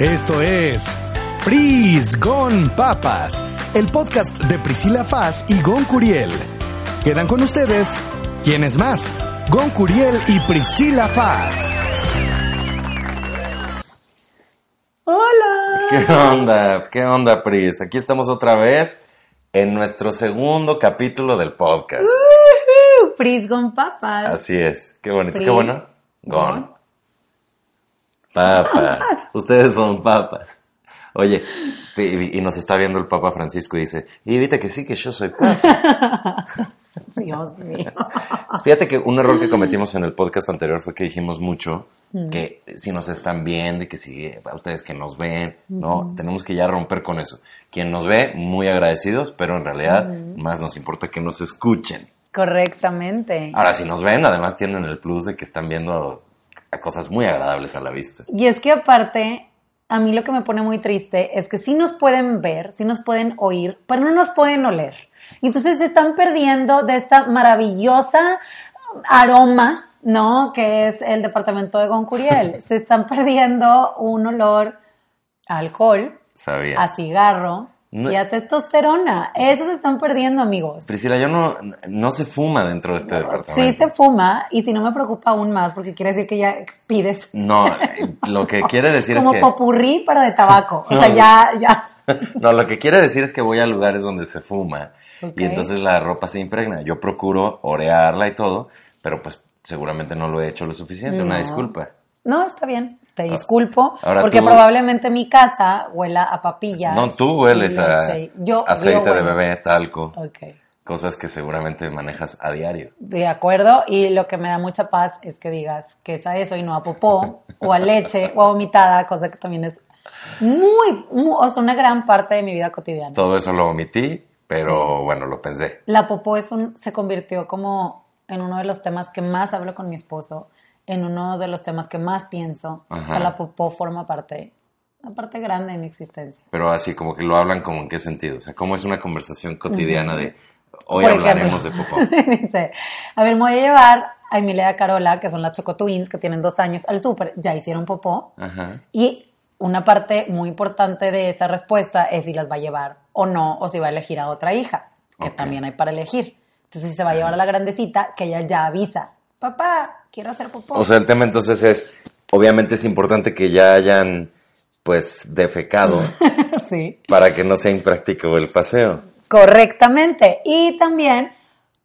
Esto es Pris Gon Papas, el podcast de Priscila Faz y Gon Curiel. Quedan con ustedes, ¿quién es más? Gon Curiel y Priscila Faz. Hola. ¿Qué onda? ¿Qué onda, Pris? Aquí estamos otra vez en nuestro segundo capítulo del podcast. Woohoo, Pris con papas. Así es. Qué bonito. Pris. Qué bueno. Gon. Gon. Papas. Ustedes son papas. Oye, y, y nos está viendo el Papa Francisco y dice, y viste que sí, que yo soy papa. Dios mío. Fíjate que un error que cometimos en el podcast anterior fue que dijimos mucho que si nos están viendo y que si a ustedes que nos ven, no, tenemos que ya romper con eso. Quien nos ve, muy agradecidos, pero en realidad más nos importa que nos escuchen. Correctamente. Ahora, si nos ven, además tienen el plus de que están viendo a cosas muy agradables a la vista. Y es que aparte, a mí lo que me pone muy triste es que sí nos pueden ver, sí nos pueden oír, pero no nos pueden oler. Y Entonces se están perdiendo de esta maravillosa aroma, ¿no? Que es el departamento de Goncuriel. se están perdiendo un olor a alcohol, Sabía. a cigarro No- y a testosterona. Eso se están perdiendo, amigos. Priscila, yo no, no se fuma dentro de este departamento. Sí se fuma y si no me preocupa aún más porque quiere decir que ya expides No, lo que quiere decir como es que... popurrí pero de tabaco. O sea, ya, ya. No, lo que quiere decir es que voy a lugares donde se fuma y entonces la ropa se impregna. Yo procuro orearla y todo, pero pues seguramente no lo he hecho lo suficiente. Una disculpa. No, está bien. Te disculpo Ahora porque tú- probablemente mi casa huela a papillas. No, tú hueles a. Yo- aceite yo de bebé, talco, Ok. cosas que seguramente manejas a diario. De acuerdo, y lo que me da mucha paz es que digas que es a eso y no a popó, o a leche, o a vomitada, cosa que también es muy, muy- o sea, una gran parte de mi vida cotidiana. Todo eso lo omití, pero bueno, lo pensé. La popó es un, se convirtió como en uno de los temas que más hablo con mi esposo, en uno de los temas que más pienso. O Ajá. sea, la popó forma parte, una parte grande de mi existencia. Pero así como que lo hablan como en qué sentido. O sea, cómo es una conversación cotidiana de hoy Por hablaremos ejemplo, de popó. Dice, a ver, me voy a llevar a Emilia y a Carola, que son las Choco Twins, que tienen dos años, al súper. Ya hicieron popó. Ajá. Y una parte muy importante de esa respuesta es si las va a llevar o no, o si va a elegir a otra hija, que Ok. también hay para elegir. Entonces, si se va a llevar a la grandecita, que ella ya avisa, papá, quiero hacer popó. O sea, el tema entonces es, obviamente es importante que ya hayan, pues, defecado sí. para que no sea impráctico el paseo. Correctamente. Y también,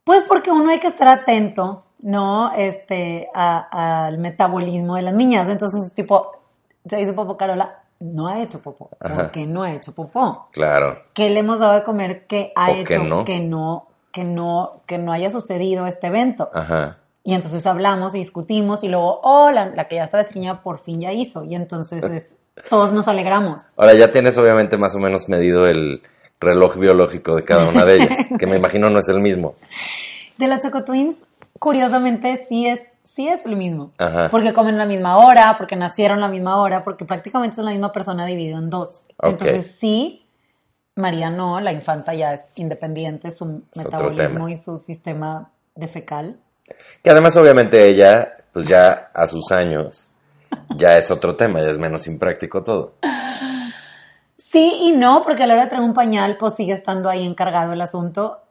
pues porque uno hay que estar atento, ¿no? Este, al metabolismo de las niñas. Entonces, tipo, se hizo popó Carola, no ha hecho popó. Ajá. ¿Por qué no ha hecho popó? Claro. ¿Qué le hemos dado de comer que ha O hecho que no. que no, que no, que no haya sucedido este evento? Ajá. Y entonces hablamos y discutimos y luego, oh, la, la que ya estaba estreñida por fin ya hizo. Y entonces es, todos nos alegramos. Ahora ya tienes obviamente más o menos medido el reloj biológico de cada una de ellas, que me imagino no es el mismo. De las Choco Twins, curiosamente sí es, sí es lo mismo. Ajá. Porque comen la misma hora, porque nacieron la misma hora, porque prácticamente son la misma persona dividido en dos. Ok. Entonces sí, María no, la infanta ya es independiente, su Es metabolismo y su sistema de fecal. Que además obviamente ella, pues ya a sus años, ya es otro tema, ya es menos impráctico todo. Sí y no, porque a la hora de traer un pañal, pues sigue estando ahí encargado el asunto.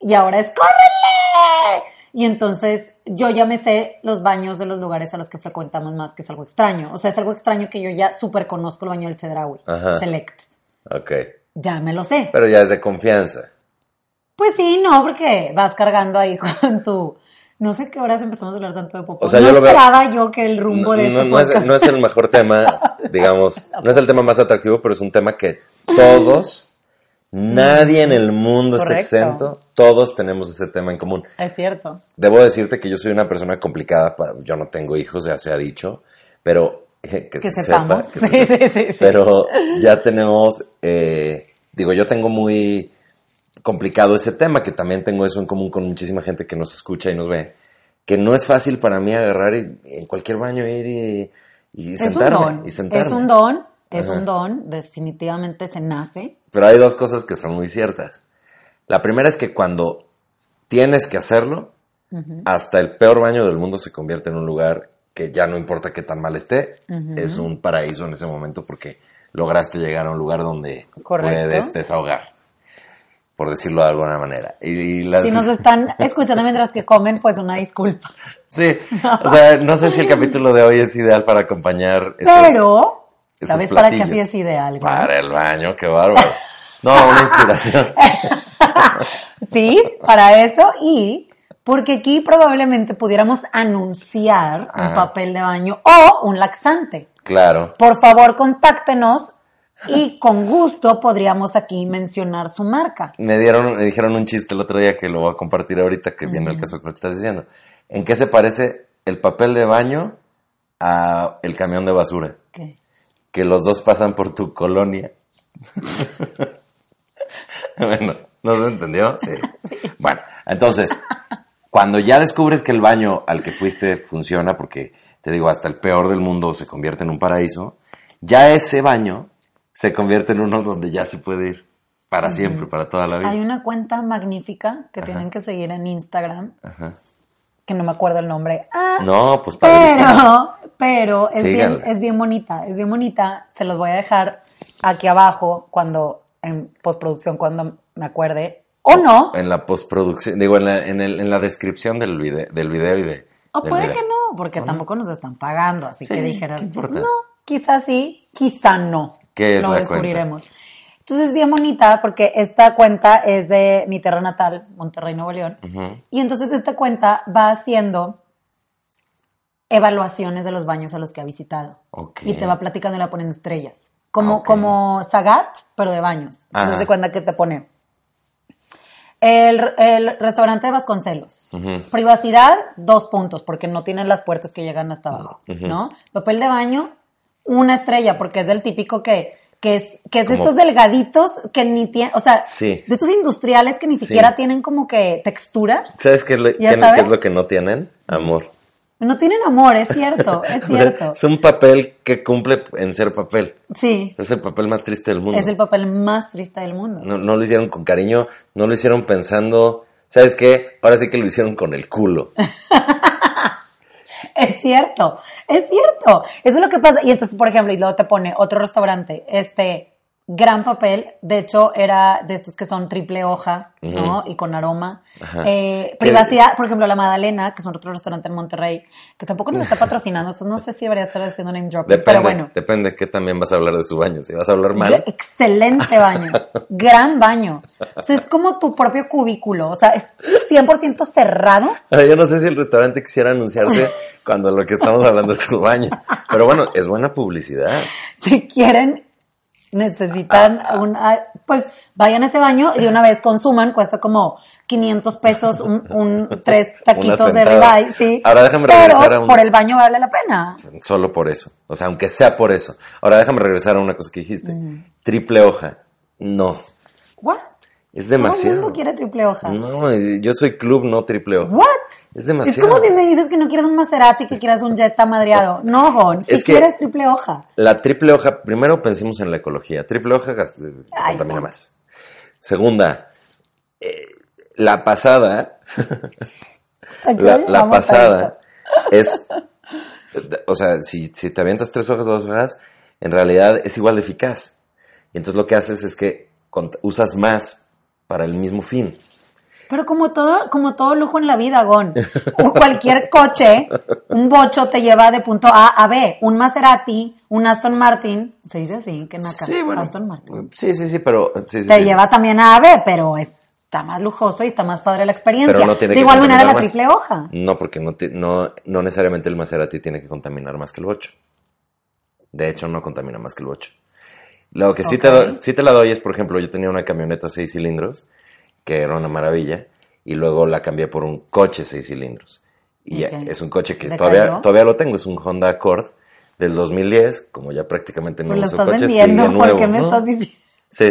Y ahora es ¡córrele! Y entonces yo ya me sé los baños de los lugares a los que frecuentamos más, que es algo extraño. O sea, es algo extraño que yo ya súper conozco el baño del Chedraui, Ajá. Select. Ok. Ya me lo sé. Pero ya es de confianza. Pues sí, no, porque vas cargando ahí con tu... No sé qué horas empezamos a hablar tanto de popó. O sea, no yo lo veo- esperaba yo que el rumbo de no, este no es, podcast- no es el mejor tema, digamos, no es el tema más atractivo, pero es un tema que todos, nadie en el mundo está exento, todos tenemos ese tema en común. Es cierto. Debo decirte que yo soy una persona complicada, para, yo no tengo hijos, ya se ha dicho, pero eh, que, Que se sepamos. sepa, que se Sí, sepa. sí, sí, sí. Pero ya tenemos, eh, digo, yo tengo muy complicado ese tema, que también tengo eso en común con muchísima gente que nos escucha y nos ve, que no es fácil para mí agarrar y en cualquier baño ir y, y Es un sentarme. don. y sentarme. Es un don. Es Ajá. un don. Definitivamente se nace. Pero hay dos cosas que son muy ciertas. La primera es que cuando tienes que hacerlo, hasta el peor baño del mundo se convierte en un lugar que ya no importa qué tan mal esté, es un paraíso en ese momento porque lograste llegar a un lugar donde Correcto. puedes desahogar, por decirlo de alguna manera. Y, las- Si nos están escuchando mientras que comen, pues una disculpa. Sí, o sea, no sé si el capítulo de hoy es ideal para acompañar esos- Pero, esos ¿sabes para qué así es ideal? Para el baño, qué bárbaro. No, una inspiración. Sí, para eso y porque aquí probablemente pudiéramos anunciar un papel de baño o un laxante. Claro. Por favor, contáctenos y con gusto podríamos aquí mencionar su marca. Me dieron, me dijeron un chiste el otro día que lo voy a compartir ahorita, que viene el caso que me estás diciendo. ¿En qué se parece el papel de baño a el camión de basura? ¿Qué? Que los dos pasan por tu colonia. bueno, ¿no se entendió? Sí. Bueno, entonces, cuando ya descubres que el baño al que fuiste funciona, porque te digo, hasta el peor del mundo se convierte en un paraíso, ya ese baño se convierte en uno donde ya se puede ir para siempre, para toda la vida. Hay una cuenta magnífica que tienen que seguir en Instagram, Ajá. que no me acuerdo el nombre. Ah, No, pues padrísimo. pero, pero es bien, es bien bonita, es bien bonita. Se los voy a dejar aquí abajo cuando, en postproducción, cuando me acuerde. O no, En la postproducción, digo, en la, en el- en la descripción del video, del video y de. o del puede video. que no, porque tampoco nos están pagando. Así Sí, que dijeras, no, quizás sí, quizá no. ¿Qué es Lo la descubriremos. Entonces es bien bonita porque esta cuenta es de mi tierra natal, Monterrey, Nuevo León. Y entonces esta cuenta va haciendo evaluaciones de los baños a los que ha visitado. Y te va platicando y la poniendo estrellas. Como, Ok. como Sagat, pero de baños. Entonces Ajá. se cuenta que te pone el, el restaurante de Vasconcelos. Privacidad, dos puntos, porque no tienen las puertas que llegan hasta abajo. ¿no? Papel de baño, una estrella, porque es del típico que, que es, que es de Como- estos delgaditos que ni tienen, o sea, Sí. de estos industriales que ni Sí. siquiera tienen como que textura. ¿Sabes qué es, lo, ¿Ya qué- sabes? qué es lo que no tienen? Amor. No tienen amor, es cierto, es cierto. es un papel que cumple en ser papel. Sí, Es el papel más triste del mundo. es el papel más triste del mundo. no, no lo hicieron con cariño, no lo hicieron pensando. ¿Sabes qué? Ahora sí que lo hicieron con el culo. Es cierto, es cierto. Eso es lo que pasa. Y entonces, por ejemplo, y luego te pone otro restaurante, este gran papel, de hecho era de estos que son triple hoja, ¿no? Y con aroma. Eh, ¿Qué- privacidad, por ejemplo, La Madalena, que es otro restaurante en Monterrey, que tampoco nos está patrociando, entonces no sé si debería estar haciendo name dropping, Depende, pero bueno. depende que también vas a hablar de su baño. Si vas a hablar mal, Excelente baño, gran baño. O sea, es como tu propio cubículo, o sea, es 100% cerrado. Yo no sé si el restaurante quisiera anunciarse cuando lo que estamos hablando es su baño. Pero bueno, es buena publicidad. si quieren, necesitan un, ah, pues vayan a ese baño y de una vez consuman, cuesta como 500 pesos un, un tres taquitos de ribeye, sí. Ahora déjame Pero regresar a un- por el baño vale la pena. Solo por eso. O sea, aunque sea por eso. Ahora déjame regresar a una cosa que dijiste. Triple hoja. No. What? Es Todo el demasiado. mundo quiere triple hoja. No, eh, yo soy club, no triple hoja. What? Es Es demasiado. como si me dices que no quieres un Maserati, que quieras un Jetta madreado. No, Jon, si Es que- quieres triple hoja. La triple hoja, primero pensemos en la ecología. Triple hoja Ay, contamina no. más. Segunda, eh, la pasada, la, pasada es, o sea, si, si te avientas tres hojas o dos hojas, en realidad es igual de eficaz. Y entonces lo que haces es que usas más para el mismo fin. Pero como todo, como todo lujo en la vida, Gon. O cualquier coche, un bocho te lleva de punto A a B. Un Maserati, un Aston Martin, se dice así, que naca. Sí, bueno. Aston Martin. Sí, sí, sí, pero... sí, sí, Te sí. lleva también a A B, pero está más lujoso y está más padre la experiencia. Pero no tiene de que igual manera la más. triple hoja. No, porque no, no, no necesariamente el Maserati tiene que contaminar más que el 8. De hecho, no contamina más que el 8. Lo que sí, te, sí te la doy es, por ejemplo, yo tenía una camioneta 6 cilindros, que era una maravilla, y luego la cambié por un coche 6 cilindros. Y ya- Ok. es un coche que ¿Le todavía, todavía lo tengo, es un Honda Accord del 2010, como ya prácticamente no Pues lo uso estás vendiendo, sigue ¿por nuevo, qué me ¿no? estás diciendo? Sí.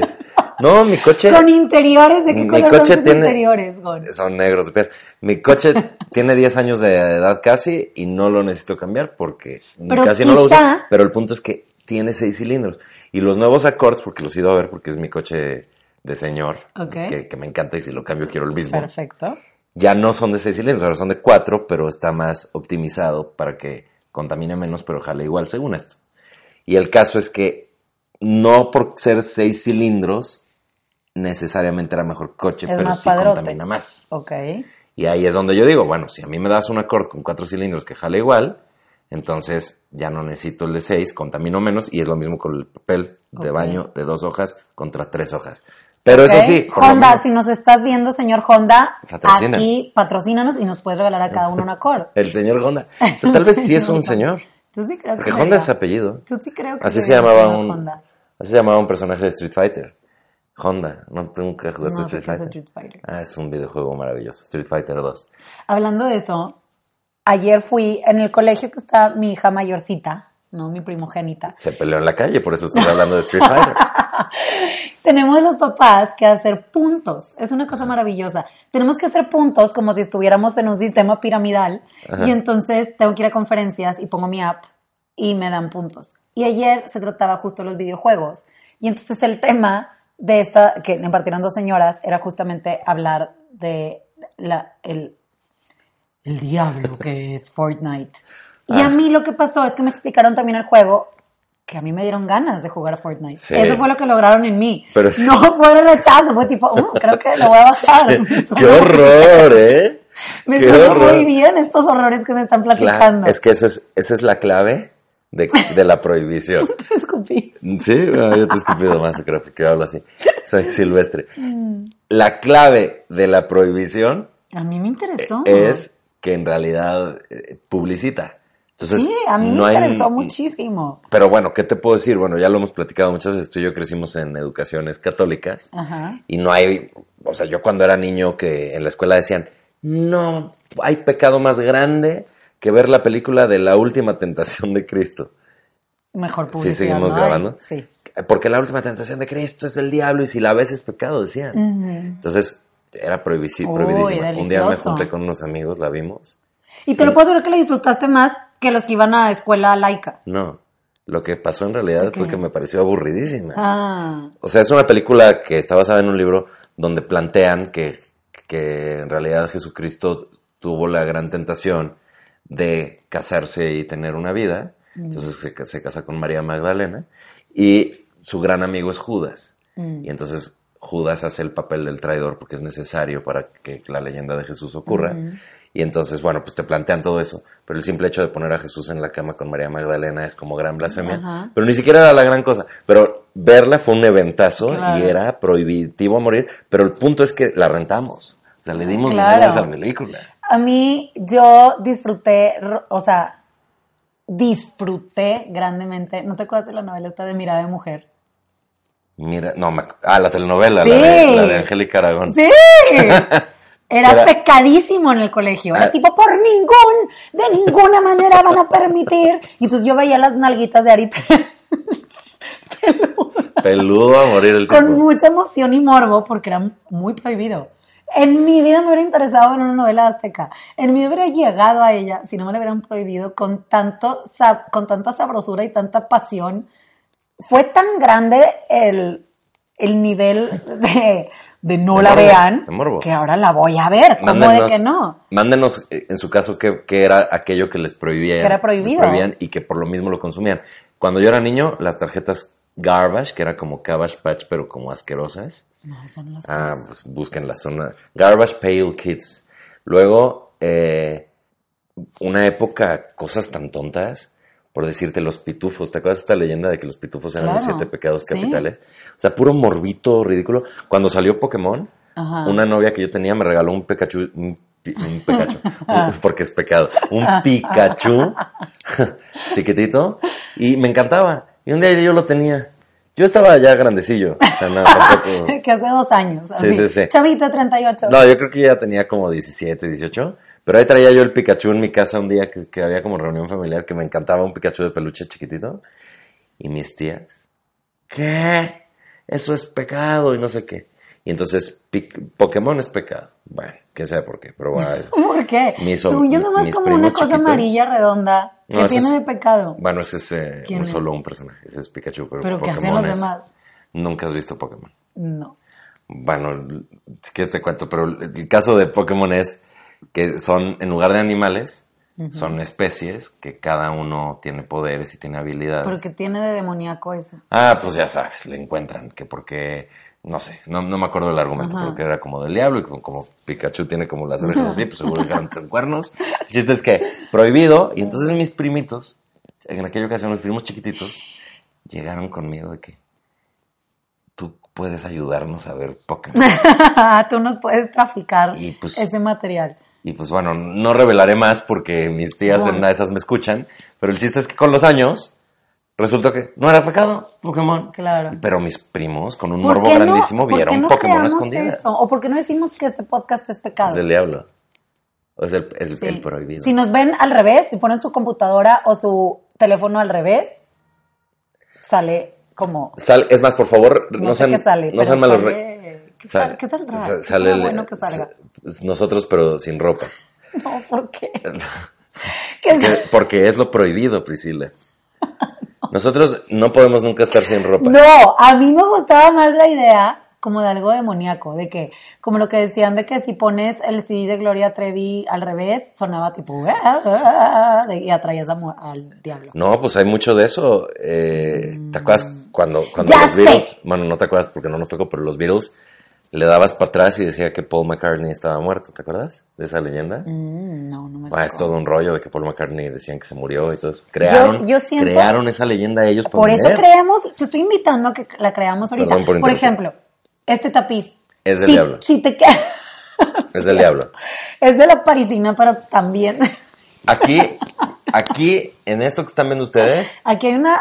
No, mi coche... Con interiores, ¿de qué Mi color coche son tiene- interiores, Gon? Son negros piel. Mi coche tiene 10 años de edad casi y no lo necesito cambiar porque Pero casi no lo uso. quizá- Pero el punto es que tiene 6 cilindros. Y los nuevos Accords, porque los he ido a ver porque es mi coche de señor, Ok. que, que me encanta y si lo cambio quiero el mismo. Perfecto. Ya no son de 6 cilindros, ahora son de 4, pero está más optimizado para que contamina menos, pero jala igual, según esto. Y el caso es que no por ser seis cilindros, necesariamente era mejor coche, Es pero sí padrote. contamina más. Ok. Y ahí es donde yo digo, bueno, si a mí me das un Accord con cuatro cilindros que jala igual, entonces ya no necesito el de seis, contamino menos y es lo mismo con el papel de baño de dos hojas contra tres hojas. Pero eso sí, Honda, si nos estás viendo, señor Honda, Patrocina. aquí patrocínanos y nos puedes regalar a cada uno un Accord. el señor Honda. O sea, tal vez sí es un señor. Tú sí creo que Porque. Honda es apellido. Tú sí creo que Así se llamaba un Honda. así se llamaba un personaje de Street Fighter. Honda, ¿no nunca jugaste No sé Street Fighter? Street Fighter. Ah, es un videojuego maravilloso, Street Fighter 2. Hablando de eso, ayer fui en el colegio que está mi hija mayorcita, no mi primogénita. Se peleó en la calle, por eso estoy hablando de Street Fighter. Tenemos los papás que hacer puntos. Es una cosa maravillosa. Tenemos que hacer puntos como si estuviéramos en un sistema piramidal. Y entonces tengo que ir a conferencias y pongo mi app y me dan puntos. Y ayer se trataba justo de los videojuegos. Y entonces el tema de esta, que impartieron dos señoras, era justamente hablar de la, el, el diablo que es Fortnite. Y a mí lo que pasó es que me explicaron también el juego que a mí me dieron ganas de jugar a Fortnite. Sí. Eso fue lo que lograron en mí. Pero sí. No fue rechazo, fue tipo, "Uh, creo que lo voy a bajar. Me ¡Qué horror, eh! Me ¡Qué suena muy bien estos horrores que me están Claro, platicando. es que eso es, esa es la clave de, de la prohibición. Te escupí. Sí, yo te he escupido más, creo que hablo así. Soy silvestre. La clave de la prohibición A mí me interesó. es que en realidad eh, publicita. Entonces, sí, a mí no me hay- interesó muchísimo. Pero bueno, ¿qué te puedo decir? Bueno, ya lo hemos platicado muchas veces, tú y yo crecimos en educaciones católicas Ajá. y no hay, o sea, yo cuando era niño que en la escuela decían, no, hay pecado más grande que ver la película de la última tentación de Cristo. Mejor Sí, publicidad. seguimos ¿no hay? grabando. Sí. Porque la última tentación de Cristo es del diablo y si la ves es pecado, decían. Entonces, era Uy, prohibidísima. Un día me junté con unos amigos, la vimos. Y te lo puedo asegurar que le disfrutaste más que los que iban a escuela laica. No, lo que pasó en realidad fue Ok. que me pareció aburridísima. Ah. O sea, es una película que está basada en un libro donde plantean que, que en realidad Jesucristo tuvo la gran tentación de casarse y tener una vida. Entonces se, se casa con María Magdalena y su gran amigo es Judas. Y entonces Judas hace el papel del traidor porque es necesario para que la leyenda de Jesús ocurra. Y entonces, bueno, pues te plantean todo eso. Pero el simple hecho de poner a Jesús en la cama con María Magdalena es como gran blasfemia. Pero ni siquiera era la gran cosa. Pero verla fue un eventazo Claro. y era prohibitivo a morir. Pero el punto es que la rentamos. O sea, le dimos Claro. dinero a esa película. A mí, yo disfruté, o sea, disfruté grandemente. ¿No te acuerdas de la novela esta de Mirada de Mujer? Mira, no, me ah, la telenovela, Sí. la, de, la de Angélica Aragón. ¡Sí! Era, Era- pecadísimo en el colegio. Era Ah. tipo, por ningún, de ninguna manera van a permitir. Y entonces yo veía las nalguitas de Arita Peludo a morir el con tipo. mucha emoción y morbo porque era muy prohibido. En mi vida me hubiera interesado en una novela azteca. En mi vida hubiera llegado a ella si no me la hubieran prohibido con, tanto, con tanta sabrosura y tanta pasión. Fue tan grande el, el nivel de, de no De la morbo, vean que ahora la voy a ver. ¿Cómo de que no? Mándenos, eh, en su caso, qué, qué era aquello que les prohibían. Que era prohibido. prohibían y que por lo mismo lo consumían. Cuando yo era niño, las tarjetas Garbage, que era como Cabbage Patch, pero como asquerosas. No, eso no lo sé. Ah, pues busquen la zona. Garbage Pale Kids. Luego, eh, una época, cosas tan tontas. Por decirte, los pitufos. ¿Te acuerdas de esta leyenda de que los pitufos eran los siete pecados Sí. capitales? O sea, puro morbito ridículo. Cuando salió Pokémon, Ajá. una novia que yo tenía me regaló un Pikachu. Un, pi- un Pikachu. Porque es pecado. Un Pikachu chiquitito. Y me encantaba. Y un día yo lo tenía. Yo estaba ya grandecillo. O sea, no, tampoco. que hace dos años. Sí, sí, sí. Chavito 38. No, yo creo que ya tenía como 17, 18. Pero ahí traía yo el Pikachu en mi casa un día que, que había como reunión familiar que me encantaba un Pikachu de peluche chiquitito. Y mis tías, ¿qué? Eso es pecado y no sé qué. Y entonces Pokémon es pecado. Bueno, quién sabe por qué, pero bueno. ¿Por qué? Mis Según yo nomás como una cosa chiquitos. amarilla redonda que No, tiene es- de pecado. Bueno, ese es eh, ¿Quién un es? solo un personaje, ese es Pikachu, pero, Pero ¿qué hacen los demás? Nunca has visto Pokémon. No. Bueno, si quieres te cuento, pero el caso de Pokémon es que son, en lugar de animales, Son especies que cada uno tiene poderes y tiene habilidades. ¿Pero qué tiene de demoníaco esa? Ah, pues ya sabes, le encuentran que porque, no sé, no, no me acuerdo del argumento, pero que era como del diablo y como, como Pikachu tiene como las orejas así, pues seguro que eran son cuernos. El chiste es que prohibido, y entonces mis primitos, en aquella ocasión los primos chiquititos, llegaron conmigo de que tú puedes ayudarnos a ver Pokémon. Tú nos puedes traficar Y, pues, ese material. Y pues bueno, no revelaré más porque mis tías en una de esas me escuchan, pero el chiste es que con los años resultó que no era pecado Pokémon. Claro. Pero mis primos, con un ¿Por morbo no- grandísimo, vieron no Pokémon eso? ¿O por qué no decimos que este podcast es pecado? Es del diablo. O es el, el- Sí. el prohibido. Si nos ven al revés, si ponen su computadora o su teléfono al revés, sale como... Es más, por favor, no, No, sé sean, sale. no sean malos. sale- ¿Qué, sal- sal- qué saldrá? sa- ¿Qué sale el- bueno que salga? sa- pues nosotros, pero sin ropa. No, ¿por qué? ¿Qué Porque, porque es lo prohibido, Priscila. Nosotros no podemos nunca estar sin ropa. No, a mí me gustaba más la idea como de algo demoníaco, de que, como lo que decían de que si pones el CD de Gloria Trevi al revés, sonaba tipo, "Ah, ah", de- y atraías a al diablo. No, pues hay mucho de eso. Eh, ¿Te acuerdas cuando, cuando Ya los sé. Beatles, bueno, no te acuerdas porque no nos tocó, pero los Beatles le dabas para atrás y decía que Paul McCartney estaba muerto, ¿te acuerdas de esa leyenda? Mm, no, no me Ah, es tocó. todo un rollo de que Paul McCartney decían que se murió y todo eso. Crearon, yo siento- crearon esa leyenda ellos Por eso creamos, te estoy invitando a que la creamos ahorita. Perdón por ejemplo, este tapiz. Es del Si- diablo. Si te. Es del diablo. es de la parisina, pero también... Aquí, aquí, en esto que están viendo ustedes, Aquí hay una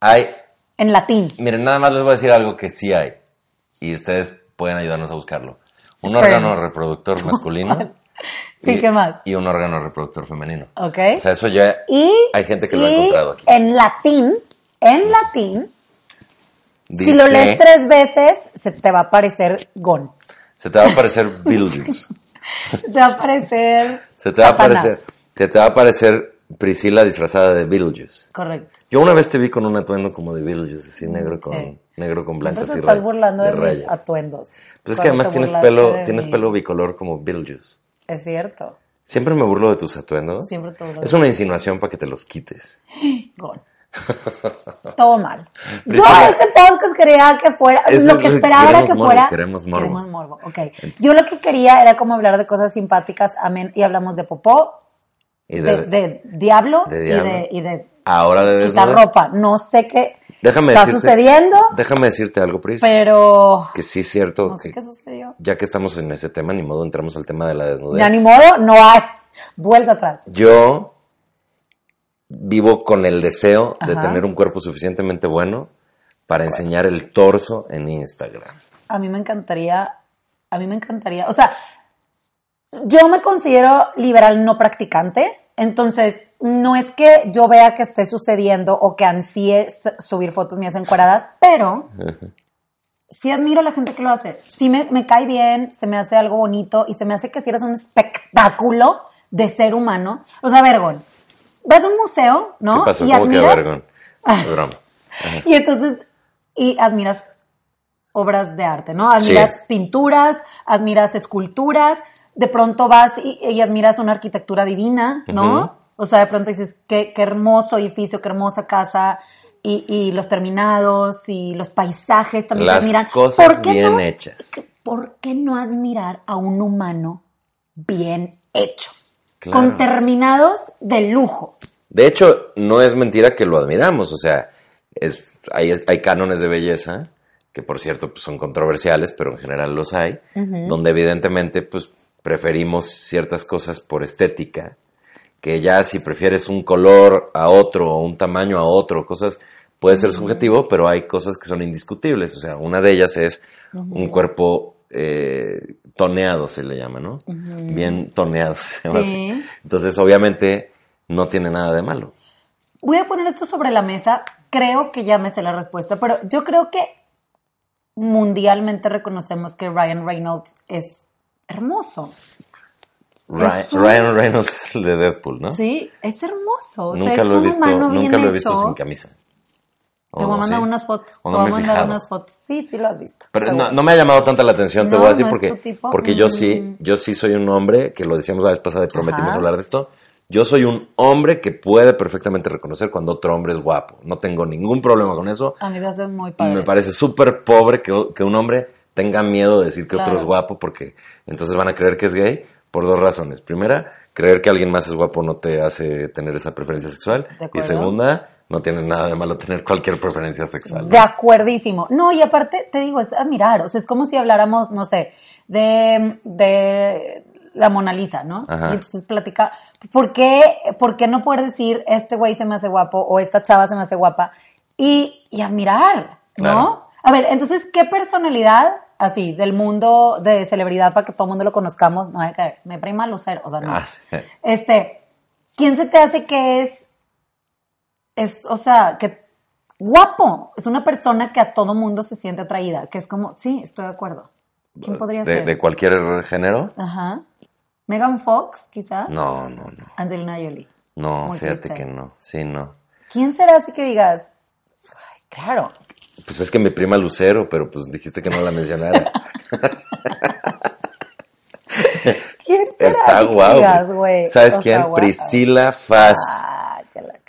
hay, en latín. miren, nada más les voy a decir algo que sí hay. Y ustedes pueden ayudarnos a buscarlo. Un Sperms. órgano reproductor masculino. Sí, y- ¿qué más? Y un órgano reproductor femenino. ¿Ok? O sea, eso ya Y, hay gente que lo ha encontrado aquí. En latín, en latín, si lo lees tres veces, se te va a aparecer Gon. Se te va a aparecer Beetlejuice. Se te va a aparecer. Se te va a aparecer, se te va a aparecer Priscila disfrazada de Beetlejuice. Correcto. Yo una vez te vi con un atuendo como de Beetlejuice, así negro con Sí. Negro con y te estás burlando de, mis rayas. atuendos. Pues es que además tienes pelo, tienes pelo bicolor como Beetlejuice. Es cierto. Siempre me burlo de tus atuendos. Siempre te burlas Es una insinuación para que te los quites. Gon. Todo mal. Yo Priscila. este podcast quería que fuera, lo que esperaba era queremos que morbo, fuera. queremos morbo. morbo, ok. Yo lo que quería era como hablar de cosas simpáticas, amén, y hablamos de popó, Y de, de, de diablo, de y de, y de ahora de ropa. No sé qué Déjame está decirte- sucediendo, Déjame decirte algo, Pris. pero Que sí es cierto no sé que qué sucedió. ya que estamos en ese tema, ni modo entramos al tema de la desnudez. Ya ni modo, no hay vuelta atrás. Yo vivo con el deseo de tener un cuerpo suficientemente bueno para enseñar el torso en Instagram. A mí me encantaría, a mí me encantaría, o sea, yo me considero liberal no practicante, entonces no es que yo vea que esté sucediendo o que ansíe subir fotos mías encueradas, pero sí admiro a la gente que lo hace. Sí me, me cae bien, se me hace algo bonito y se me hace que si eres un espectáculo de ser humano. O sea, Vergon, vas a un museo, ¿no? ¿Qué pasó? Y ¿Cómo admiras- vergón? Broma. y entonces, y admiras obras de arte, ¿no? Admiras Sí. pinturas, admiras esculturas, de pronto vas y, y admiras una arquitectura divina, ¿no? O sea, de pronto dices, qué, qué hermoso edificio, qué hermosa casa, y, y los terminados y los paisajes también se Las admiran. cosas ¿Por qué bien no? hechas. ¿Por qué no admirar a un humano bien hecho? Claro. Con terminados de lujo. De hecho, no es mentira que lo admiramos. O sea, es, hay, hay cánones de belleza que, por cierto, pues, son controversiales, pero en general los hay, donde evidentemente pues, preferimos ciertas cosas por estética, que ya si prefieres un color a otro o un tamaño a otro, cosas puede ser subjetivo, pero hay cosas que son indiscutibles. O sea, una de ellas es un cuerpo eh, toneado, se le llama, ¿no? Bien toneado, se llama Sí. así. Entonces, obviamente, no tiene nada de malo. Voy a poner esto sobre la mesa. Creo que ya me sé la respuesta, pero yo creo que mundialmente reconocemos que Ryan Reynolds es hermoso. Ryan, tú. Ryan Reynolds el de Deadpool, ¿no? Sí, es hermoso. O sea, nunca es lo he un visto, nunca lo he visto hecho. sin camisa. Te voy ¿O a mandar sí? unas fotos. ¿O Te no voy a mandar unas fotos. Sí, sí lo has visto. Pero no, no me ha llamado tanta la atención, te No, voy a decir, no porque, yo Mm. sí, yo sí soy un hombre, que lo decíamos la vez pasada y prometimos Ajá. hablar de esto. Yo soy un hombre que puede perfectamente reconocer cuando otro hombre es guapo. No tengo ningún problema con eso. A mí me hace muy padre. Me parece súper pobre que, que un hombre tenga miedo de decir que otro es guapo porque entonces van a creer que es gay por dos razones. Primera, creer que alguien más es guapo no te hace tener esa preferencia sexual. Y segunda, no tiene nada de malo tener cualquier preferencia sexual. ¿no? De acuerdísimo. No, y aparte, te digo, es admirar. O sea, es como si habláramos, no sé, de, de la Mona Lisa, ¿no? Ajá. Y entonces platica, ¿por qué, ¿por qué no poder decir, este güey se me hace guapo o esta chava se me hace guapa? Y, y admirar, ¿no? Claro. A ver, entonces, ¿qué personalidad, así, del mundo de celebridad para que todo el mundo lo conozcamos? No, hay que, me prima lucero, o sea, no. Ah, sí. Este, ¿quién se te hace que es, es, o sea, que guapo? Es una persona que a todo mundo se siente atraída, que es como, sí, estoy de acuerdo. ¿Quién podría de, ser? de cualquier género. Ajá. Megan Fox, quizá. No, no, no. Angelina Jolie. No, Muy fíjate que no. Sí, no. ¿Quién será así que digas? Ay, claro. Pues es que mi prima Lucero, pero pues dijiste que no la mencionara. ¿Quién será Está guau. digas? ¿Sabes O quién? Priscila Faz. Ah,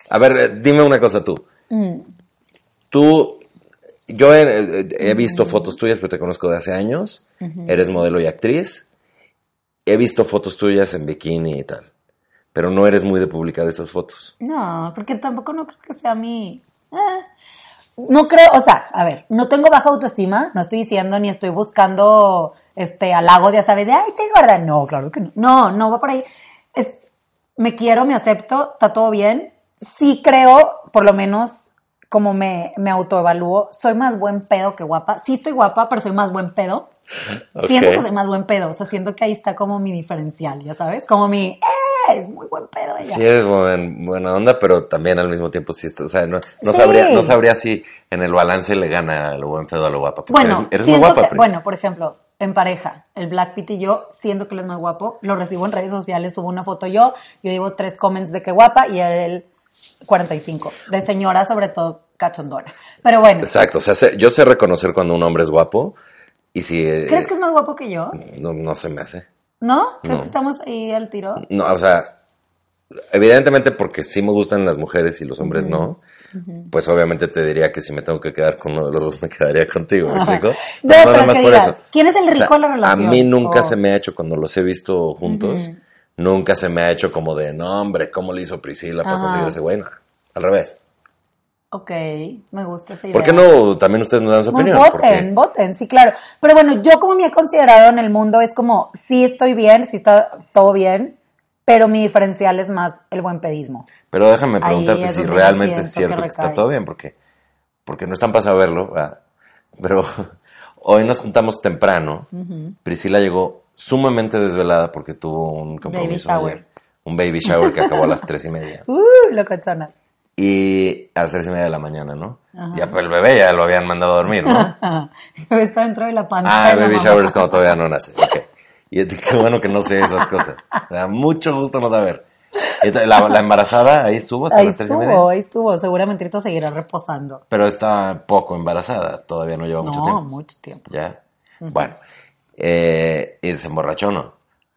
A ver, dime una cosa tú. Mm. Tú, yo he, visto fotos tuyas, pero te conozco de hace años. Eres modelo y actriz. He visto fotos tuyas en bikini y tal. Pero no eres muy de publicar esas fotos. No, porque tampoco no creo que sea mi... eh. No creo, o sea, a ver, no tengo baja autoestima, no estoy diciendo ni estoy buscando este halagos, ya sabes, de ay, estoy gorda. No, claro que no. No, no va por ahí. Es, me quiero, me acepto, está todo bien. Sí creo, por lo menos, como me, me autoevalúo, soy más buen pedo que guapa. Sí estoy guapa, pero soy más buen pedo. Siento que soy más buen pedo, o sea, siento que ahí está como mi diferencial, ya sabes, como mi, ¡eh! Es muy buen pedo ella. Sí buen- buena onda, pero también al mismo tiempo sí, está- o sea, no, no Sí. sabría, no sabría si en el balance le gana lo buen pedo a lo guapa. Bueno, eres, eres muy guapa, que- bueno, por ejemplo, en pareja, el Black Pit y yo, siento que él es más guapo, lo recibo en redes sociales, subo una foto yo, yo llevo tres comments de que guapa y él 45, de señora sobre todo cachondona. Pero bueno, Exacto, o sea, sé- yo sé reconocer cuando un hombre es guapo y si... eh, ¿crees que es más guapo que yo? no, no se me hace. ¿No? ¿Crees No. que estamos ahí al tiro? No, o sea, evidentemente porque sí me gustan las mujeres y los hombres no, pues obviamente te diría que si me tengo que quedar con uno de los dos me quedaría contigo, ¿me explico? No, nada más por digas, eso. ¿quién es el O sea, rico de la relación? A mí nunca O- se me ha hecho cuando los he visto juntos, nunca se me ha hecho como de, no hombre, ¿cómo le hizo Priscila para conseguir ese güey? No, al revés. Ok, me gusta esa idea. ¿Por qué no también ustedes nos dan su opinión? voten, voten, sí, claro. Pero bueno, yo como me he considerado en el mundo es como, sí estoy bien, sí está todo bien, pero mi diferencial es más el buen pedismo. Pero déjame preguntarte si realmente es cierto que que, está todo bien, porque, porque no están para saberlo, ¿verdad? pero hoy nos juntamos temprano. Priscila llegó sumamente desvelada porque tuvo un compromiso shower. ayer. Un baby shower que acabó a las tres y media. Uh, locochonas. Y a las tres y media de la mañana, ¿no? Ya pues el bebé ya lo habían mandado a dormir, ¿no? Está dentro de la pantalla. Ah, el baby shower es cuando todavía no nace. Ok. Y qué bueno que no sé esas cosas. Me da mucho gusto no saber. La, la embarazada ahí estuvo hasta Ahí las tres y media. estuvo, ahí estuvo. Seguramente ahorita seguirá reposando. Pero está poco embarazada, todavía no lleva mucho No, tiempo. mucho tiempo. Ya. Bueno. Eh, y se emborrachó, ¿no?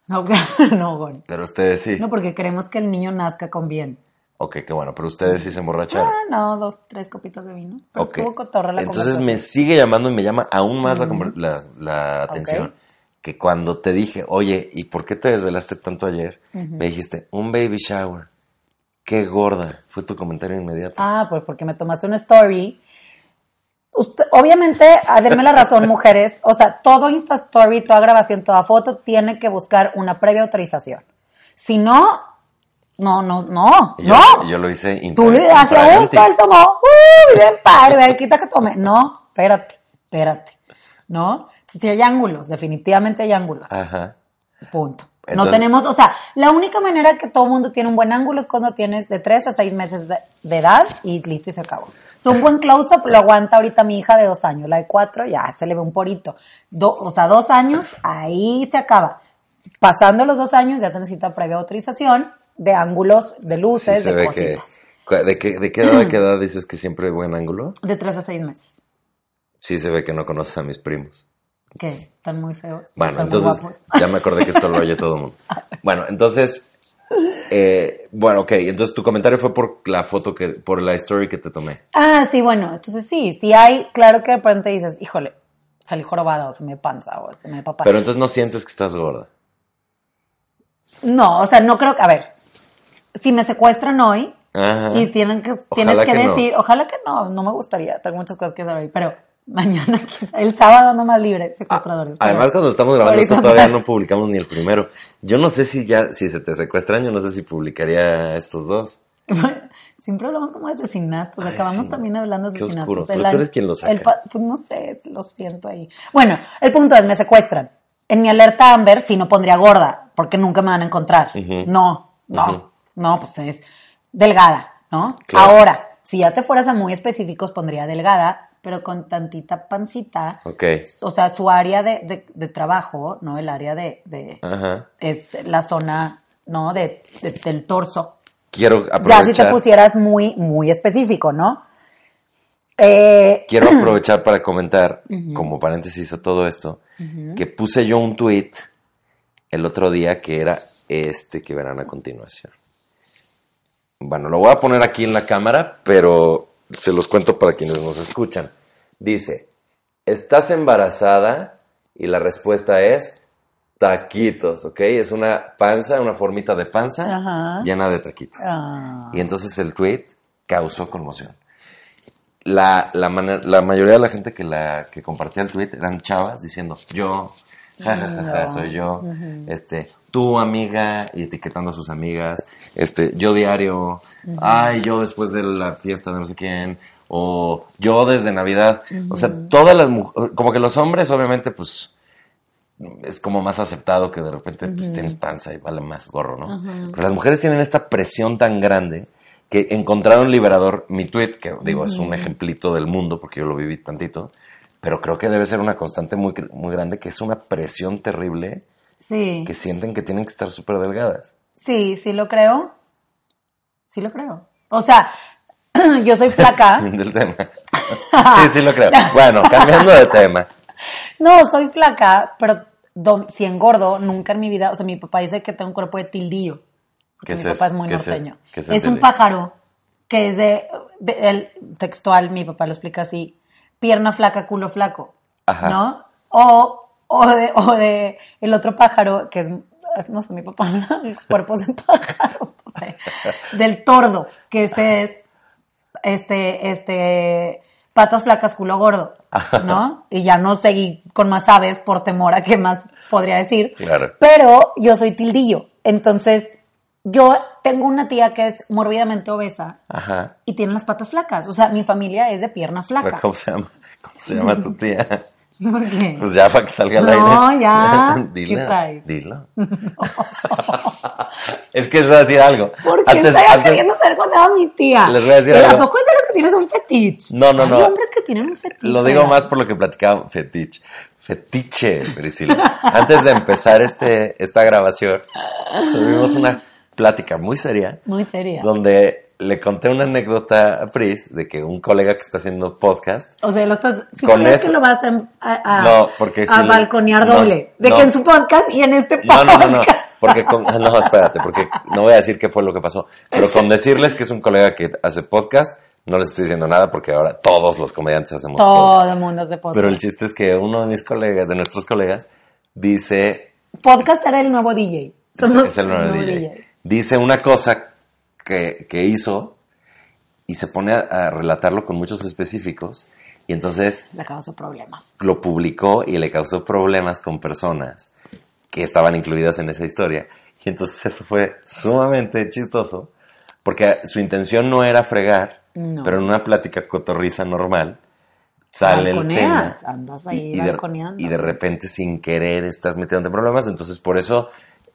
No, no, Gon. Pero ustedes sí. No, porque queremos que el niño nazca con bien. Ok, qué bueno. Pero ustedes sí se emborracharon. Ah, no, dos, tres copitas de vino. Pero ok. estuvo cotorra la Entonces me sigue llamando y me llama aún más la la, la atención. Que cuando te dije, oye, ¿y por qué te desvelaste tanto ayer? Me dijiste, un baby shower. Qué gorda. Fue tu comentario inmediato. Ah, pues porque me tomaste una story. Usted- obviamente, ah, denme la razón, mujeres. O sea, todo Insta Story, toda grabación, toda foto tiene que buscar una previa autorización. Si no, no, no, no, yo, no. yo lo hice Tú le hacia gusto, él tomó. Uy, bien padre, quita que tome. No, espérate, espérate. ¿No? Si hay ángulos, definitivamente hay ángulos. Ajá. Punto. no Entonces- tenemos, o sea, la única manera que todo mundo tiene un buen ángulo es cuando tienes de 3 a 6 meses de, de edad y listo y se acabó. O sea, un buen close-up lo aguanta ahorita mi hija de dos años, la de cuatro ya se le ve un porito. Do- o sea, dos años, ahí se acaba. Pasando los dos años ya se necesita previa autorización de ángulos, de Sí luces, se de ve que... cositas. ¿De qué, ¿De qué edad a qué edad dices que siempre hay buen ángulo? De 3 a 6 meses. Sí se ve que no conoces a mis primos. Que están muy feos. Bueno, entonces guapos. ya me acordé que esto lo oye todo el mundo. Bueno, entonces Eh, bueno, ok, entonces tu comentario fue por la foto que, por la story que te tomé. Ah, sí, bueno, entonces sí, sí hay, claro que de repente dices, híjole, salí jorobada o se me panza o se me papá. Pero entonces no sientes que estás gorda. No, o sea, no creo que, a ver, si me secuestran hoy Ajá. y tienen que, tienes Ojalá que, que no. decir, ojalá que no, no me gustaría, tengo muchas cosas que hacer hoy, pero mañana, quizá, el sábado no más libre, secuestradores. Ah, Además, cuando estamos grabando esto todavía no publicamos ni el primero. Yo no sé si ya, si se te secuestran, yo no sé si publicaría estos dos. Siempre hablamos como de asesinatos, Ay, acabamos sí. también hablando de Qué asesinatos. oscuro, El pero tú eres quien lo saca. el pa- pues no sé, lo siento ahí. Bueno, el punto es, me secuestran. En mi alerta Amber sí no pondría gorda, porque nunca me van a encontrar. No, no. No, pues es delgada, ¿no? Claro. Ahora, si ya te fueras a muy específicos, pondría delgada, pero con tantita pancita. Ok. O sea, su área de, de- de trabajo, ¿no? El área de, de Ajá. es la zona, ¿no? De, de- del torso. Quiero Ya aprovechar. si te pusieras muy, muy específico, ¿no? Eh, Quiero aprovechar para comentar, como paréntesis a todo esto, que puse yo un tweet el otro día que era este que verán a continuación. Bueno, lo voy a poner aquí en la cámara, pero se los cuento para quienes nos escuchan. Dice, ¿estás embarazada? Y la respuesta es taquitos, ¿ok? Es una panza, una formita de panza Ajá. llena de taquitos. ah, Y entonces el tweet causó conmoción. La, la, mayoría de la gente que, la, que compartía el tweet eran chavas diciendo, yo, jajajaja, No. soy yo, este, tú amiga, y etiquetando a sus amigas, este, yo diario, ay, yo después de la fiesta de no sé quién, o yo desde Navidad. O sea, todas las mujeres, como que los hombres obviamente pues es como más aceptado que de repente pues, tienes panza y vale más gorro, ¿no? Pero las mujeres tienen esta presión tan grande que encontraron liberador mi tweet, que digo, es un ejemplito del mundo porque yo lo viví tantito, pero creo que debe ser una constante muy, muy grande, que es una presión terrible sí, que sienten que tienen que estar súper delgadas. sí, sí lo creo. Sí lo creo. O sea, yo soy flaca. Del tema. sí, sí lo creo. Bueno, cambiando de tema. No, soy flaca, pero si engordo, nunca en mi vida. O sea, mi papá dice que tengo un cuerpo de tildillo. ¿Qué mi es papá es muy ¿Qué es el- norteño. qué es Es, un pájaro que es de. El textual, mi papá lo explica así: pierna flaca, culo flaco. Ajá. ¿No? O, o, de, o de el otro pájaro que es. No sé, mi papá cuerpos de pájaros. del tordo, que ese es este, este, patas flacas, culo gordo, ¿no? Y ya no seguí con más aves por temor a qué más podría decir. Claro. Pero yo soy tildillo. Entonces, yo tengo una tía que es mórbidamente obesa Ajá. y tiene las patas flacas. O sea, mi familia es de pierna flaca. ¿Cómo se llama? ¿Cómo se llama tu tía? ¿Por qué? Pues ya para que salga al No, aire. ya. Dilo. ¿Qué traes? Dilo. es que les voy a decir algo. ¿Por qué Antes- antes- queriendo saber se llama mi tía? Les voy a decir Pero algo. ¿A poco es de los que tienes un fetiche? No, no, Hay no. hombres que tienen un fetiche. Lo digo más por lo que platicaba fetiche. Fetiche, Priscila. Antes de empezar este, esta grabación, tuvimos una plática muy seria Muy seria. donde le conté una anécdota a Pris de que un colega que está haciendo podcast O sea, lo estás, si Con crees eso- que lo vas a, a, a- No, porque a balconear no, doble. de no. que en su podcast y en este podcast. no, no, no. Porque con, no, espérate, porque no voy a decir qué fue lo que pasó. Pero con decirles que es un colega que hace podcast, no les estoy diciendo nada porque ahora todos los comediantes hacemos podcast. Todo el mundo hace podcast. Pero el chiste es que uno de mis colegas, de nuestros colegas, dice, Podcast era el nuevo DJ. Somos es el nuevo DJ, dice una cosa que, que hizo y se pone a, a relatarlo con muchos específicos y entonces Le causó problemas. lo publicó y le causó problemas con personas que estaban incluidas en esa historia. Y entonces eso fue sumamente chistoso, porque su intención no era fregar, No. pero en una plática cotorriza normal sale el tema. Andas ahí y, de, balconeando. y de repente sin querer estás metiéndote en problemas, entonces por eso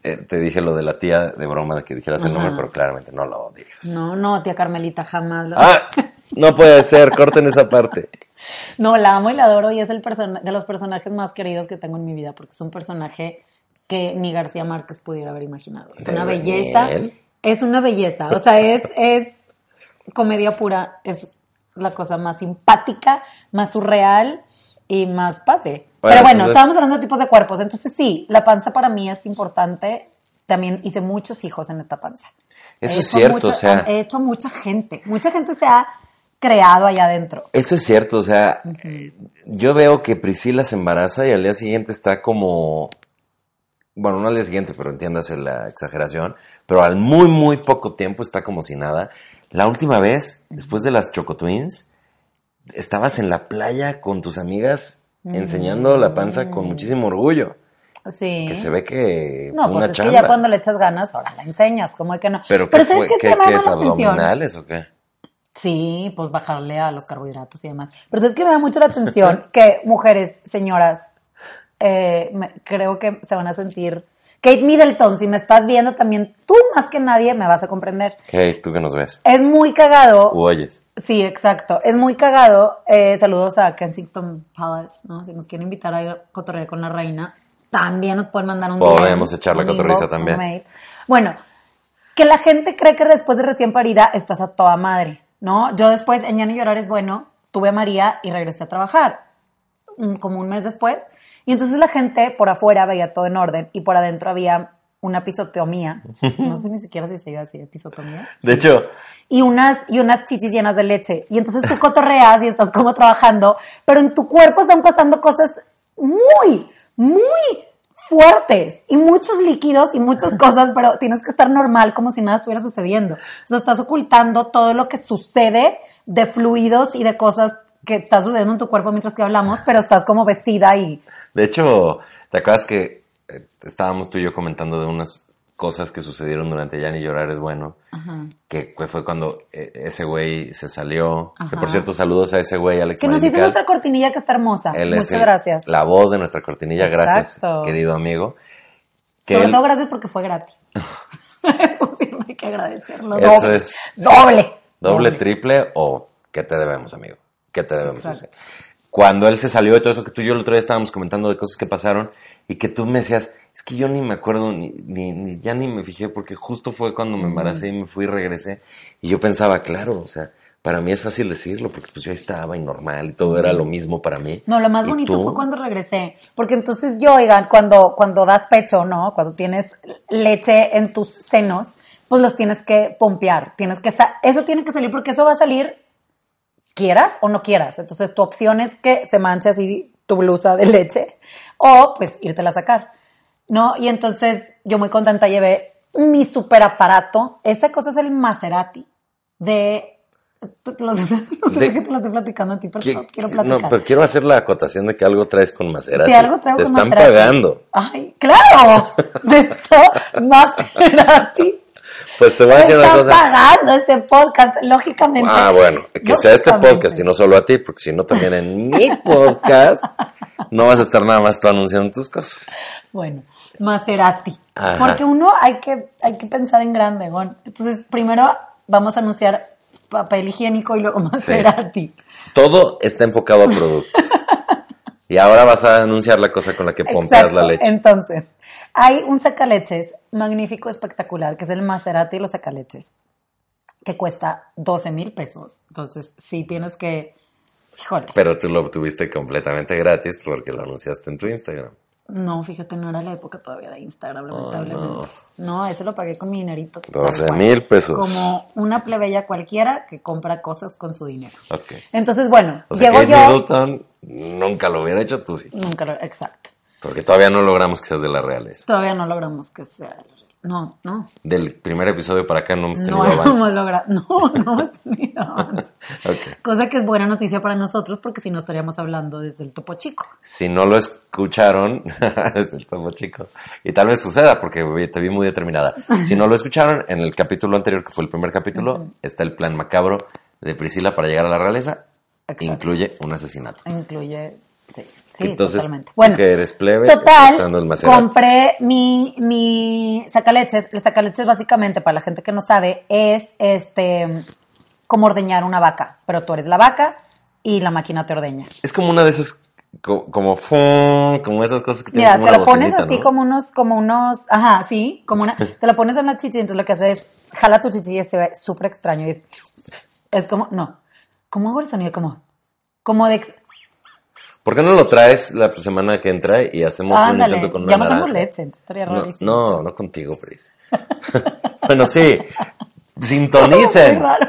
eh, te dije lo de la tía de broma de que dijeras el Ajá. nombre, pero claramente no lo digas. No, no, tía Carmelita, jamás. lo- Ah, no puede ser, corten esa parte. No, la amo y la adoro y es el de los personajes más queridos que tengo en mi vida porque es un personaje que ni García Márquez pudiera haber imaginado. Es ¿De una belleza. Es una belleza. O sea, es, es comedia pura. Es la cosa más simpática, más surreal y más padre. Bueno, Pero bueno, entonces- estábamos hablando de tipos de cuerpos. Entonces sí, la panza para mí es importante también hice muchos hijos en esta panza. Eso es cierto, mucho- o sea- He hecho mucha gente. Mucha gente se ha creado allá adentro. Eso es cierto, o sea, yo veo que Priscila se embaraza y al día siguiente está como, bueno, no al día siguiente, pero entiéndase la exageración, pero al muy, muy poco tiempo está como si nada. La última vez, después de las Choco Twins, estabas en la playa con tus amigas enseñando la panza con muchísimo orgullo, Sí. que se ve que No, fue pues una es chamba. que ya cuando le echas ganas, ahora la enseñas, como que no. Pero, ¿qué ¿sabes fue? qué ¿Qué, se me qué llama es abdominales o qué? Sí, pues bajarle a los carbohidratos y demás. Pero es que me da mucho la atención que mujeres, señoras, eh, me- creo que se van a sentir. Kate Middleton, si me estás viendo también, tú más que nadie me vas a comprender. Kate, tú que nos ves. Es muy cagado. U oyes. Sí, exacto. Es muy cagado. Eh, saludos a Kensington Palace, ¿no? Si nos quieren invitar a ir a cotorrear con la reina, también nos pueden mandar un Podemos DM, echar la cotorriza también. mail. Bueno, que la gente cree que después de recién parida estás a toda madre, ¿no? Yo después, en Ya no llorar es bueno, tuve a María y regresé a trabajar, mm, como un mes después. Y entonces la gente por afuera veía todo en orden y por adentro había una pisotomía. No sé ni siquiera si se iba así, pisotomía De hecho, y unas, y unas chichis llenas de leche. Y entonces tú cotorreas y estás como trabajando, pero en tu cuerpo están pasando cosas muy, muy fuertes y muchos líquidos y muchas cosas, pero tienes que estar normal como si nada estuviera sucediendo. Sea, estás ocultando todo lo que sucede de fluidos y de cosas que está sucediendo en tu cuerpo mientras que hablamos, pero estás como vestida y De hecho, ¿te acuerdas que eh, estábamos tú y yo comentando de unas cosas que sucedieron durante Ya ni llorar es bueno? Que fue- cuando eh, ese güey se salió. Que Ajá. por cierto, saludos a ese güey, Alex que nos hizo nuestra cortinilla que está hermosa. Él es Muchas el- gracias. La voz de nuestra cortinilla, gracias, Exacto. querido amigo. Que Sobre él- todo gracias porque fue gratis. Hay que agradecerlo. Eso doble. es- Doble. doble, triple o ¿qué te debemos, amigo? ¿Qué te debemos Exacto. ese? Cuando él se salió de todo eso que tú y yo el otro día estábamos comentando de cosas que pasaron y que tú me decías, es que yo ni me acuerdo, ni, ni, ni- ya ni me fijé porque justo fue cuando me embaracé y me fui y regresé. Y yo pensaba, claro, o sea, para mí es fácil decirlo porque pues yo ahí estaba y normal y todo era lo mismo para mí. No, lo más ¿Y bonito tú? fue cuando regresé. Porque entonces yo, oigan, cuando, cuando das pecho, ¿no? Cuando tienes leche en tus senos, pues los tienes que pompear. Tienes que eso tiene que salir porque eso va a salir quieras o no quieras. Entonces tu opción es que se manche así tu blusa de leche o pues írtela a sacar. ¿No? Y entonces yo muy contenta llevé mi super aparato. Esa cosa es el Maserati de... Te lo, estoy- no sé De- qué te lo estoy platicando a ti, pero ¿Qué- quiero no, platicar. pero quiero hacer la acotación de que algo traes con Maserati. Si algo traigo Te con están Maserati. pagando. Ay, claro. Eso, Maserati. Pues te voy a decir una cosa. pagando este podcast, lógicamente. Ah, bueno, que sea este podcast y no solo a ti, porque si no también en mi podcast no vas a estar nada más tú anunciando tus cosas. Bueno, Maserati. Ajá. Porque uno hay que, hay que pensar en grande, Gon. Entonces, primero vamos a anunciar papel higiénico y luego Maserati. Todo está enfocado a productos. Y ahora vas a anunciar la cosa con la que pompeas la leche. Entonces, hay un sacaleches magnífico, espectacular, que es el Maserati y los sacaleches, que cuesta 12 mil pesos. Entonces, sí tienes que, híjole. Pero tú lo obtuviste completamente gratis porque lo anunciaste en tu Instagram. No, fíjate, no era la época todavía de Instagram, lamentablemente. no. ese lo pagué con mi dinerito. tal 12 cual. mil pesos. Como una plebeya cualquiera que compra cosas con su dinero. Ok. Entonces, bueno, O sea, llego yo. Middleton nunca lo hubiera hecho tú sí. Nunca lo, exacto. Porque todavía no logramos que seas de la realeza. Todavía no logramos que sea. No, no. Del primer episodio para acá no hemos tenido No hemos avances. logrado. No, no hemos tenido avances. Ok. Cosa que es buena noticia para nosotros porque si no estaríamos hablando desde el topo chico. Si no lo escucharon, es el topo chico. Y tal vez suceda porque te vi muy determinada. Si no lo escucharon, en el capítulo anterior, que fue el primer capítulo, está el plan macabro de Priscila para llegar a la realeza. Exacto. Incluye un asesinato. Incluye. Sí, sí, Entonces, totalmente. Bueno, que eres plebe, total, compré mi, mi sacaleches. El sacaleches, básicamente, para la gente que no sabe, es este como ordeñar una vaca. Pero tú eres la vaca y la máquina te ordeña. Es como una de esas, co- como, fum, como esas cosas que tienen Mira, como te lo pones así ¿no? como unos, como unos, ajá, sí, como una, te lo pones en la chichi, entonces lo que hace es, jala tu chichi y se ve súper extraño y es, es como, no, ¿cómo hago el sonido? Como, como de, ¿Por qué no lo traes la semana que entra y hacemos un intento con una ya no tengo naranja? leche, estaría No, rarísimo. no, no contigo, Pris. bueno, sí. Sintonicen raro.